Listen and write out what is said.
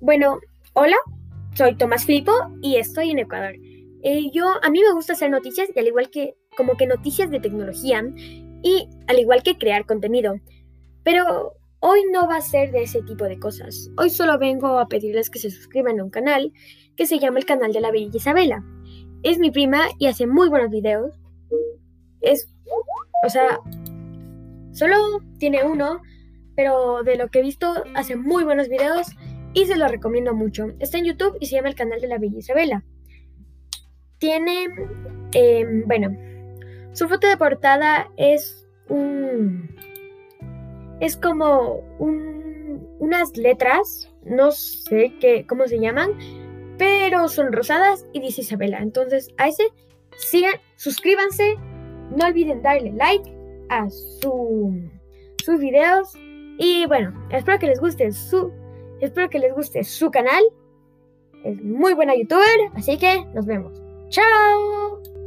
Bueno, hola, soy Tomás Filipo y estoy en Ecuador. Eh, yo, a mí me gusta hacer noticias y al igual que, como que noticias de tecnología y al igual que crear contenido. Pero hoy no va a ser de ese tipo de cosas. Hoy solo vengo a pedirles que se suscriban a un canal que se llama el canal de la Bella Isabela. Es mi prima y hace muy buenos videos. Es, o sea, solo tiene uno, pero de lo que he visto hace muy buenos videos y se lo recomiendo mucho. Está en YouTube y se llama el canal de la Bella Isabela. Tiene, em, bueno, su foto de portada es un, es como unas letras, no sé qué, cómo se llaman, pero son rosadas y dice Isabela. Entonces, a ese sigan, suscríbanse, no olviden darle like a su, sus videos y bueno, espero que les guste su Espero que les guste su canal. Es muy buena youtuber, así que nos vemos. ¡Chao!